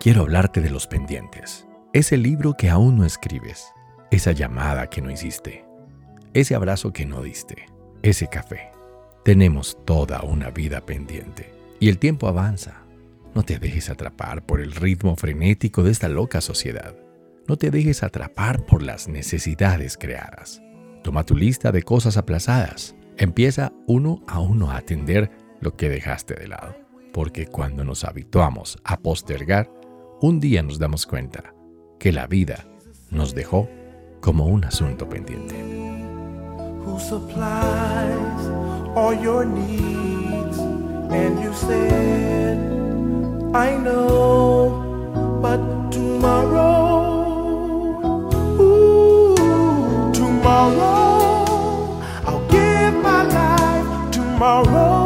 quiero hablarte de los pendientes. Ese libro que aún no escribes, esa llamada que no hiciste, ese abrazo que no diste, ese café. Tenemos toda una vida pendiente y el tiempo avanza. No te dejes atrapar por el ritmo frenético de esta loca sociedad. No te dejes atrapar por las necesidades creadas. Toma tu lista de cosas aplazadas. Empieza uno a uno a atender lo que dejaste de lado porque cuando nos habituamos a postergar, un día nos damos cuenta que la vida nos dejó como un asunto pendiente. Who supplies all your needs? And you said, I know, but tomorrow, ooh, tomorrow, I'll give my life tomorrow.